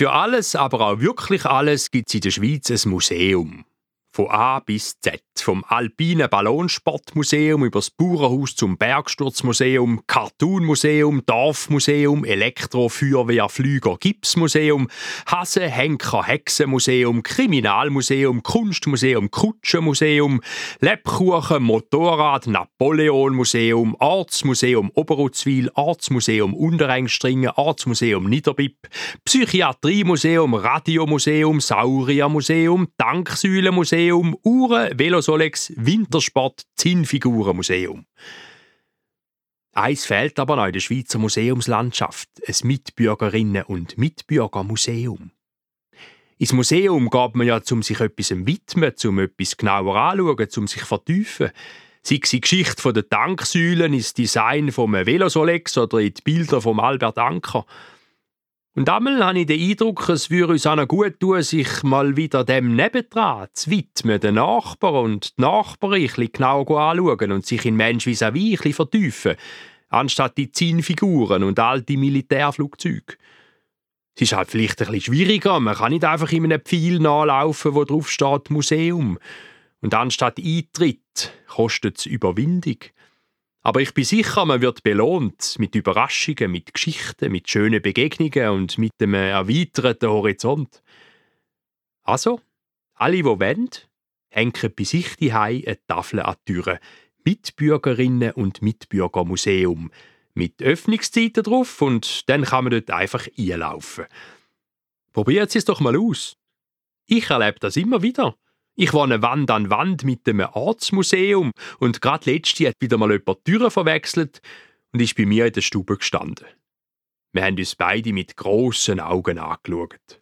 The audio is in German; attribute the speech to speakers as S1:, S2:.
S1: Für alles, aber auch wirklich alles, gibt es in der Schweiz ein Museum. Von A bis Z. Vom Alpinen Ballonsportmuseum über das Bauernhaus zum Bergsturzmuseum, Cartoonmuseum, Dorfmuseum, Elektrofeuerwehr, Flüger, Gipsmuseum, Hase, Henker, Hexenmuseum, Kriminalmuseum, Kunstmuseum, Kutschenmuseum, Lebkuchen, Motorrad, Napoleonmuseum, Ortsmuseum Oberutzwil, Ortsmuseum Unterengstringen, Ortsmuseum Niederbipp, Psychiatriemuseum, Radiomuseum, Sauriermuseum, Danksäulenmuseum, Museum, Uhren, Velosolex, Wintersport, Zinnfigurenmuseum. Eins fehlt aber noch in der Schweizer Museumslandschaft: ein Mitbürgerinnen- und Mitbürgermuseum. Ins Museum geht man ja, um sich etwas widmen, um etwas genauer anzuschauen, um sich vertiefen. Sei es die Geschichte der Tanksäulen, das Design vom Velosolex oder die Bilder von Albert Anker. Und einmal habe ich den Eindruck, es würde uns auch gut tun, sich mal wieder dem nebendran zu widmen, den Nachbarn und die Nachbarin genau anschauen und sich in Mensch vis ein vertiefen, anstatt die Zinnfiguren und alte Militärflugzeuge. Es ist halt vielleicht ein bisschen schwieriger, man kann nicht einfach in einem Pfeil nachlaufen, wo drauf steht Museum. Und anstatt Eintritt kostet es Überwindung. Aber ich bin sicher, man wird belohnt mit Überraschungen, mit Geschichten, mit schönen Begegnungen und mit einem erweiterten Horizont. Also, alle, die wollen, hängen bei sich die eine Tafel an die Türe. Mitbürgerinnen und Mitbürgermuseum. Mit Öffnungszeiten drauf und dann kann man dort einfach einlaufen. Probiert es doch mal aus. Ich erlebe das immer wieder. Ich wohne Wand an Wand mit dem Ortsmuseum und gerade letzte hat wieder mal jemand die Türen verwechselt und ist bei mir in der Stube gestanden. Wir haben uns beide mit grossen Augen angeschaut.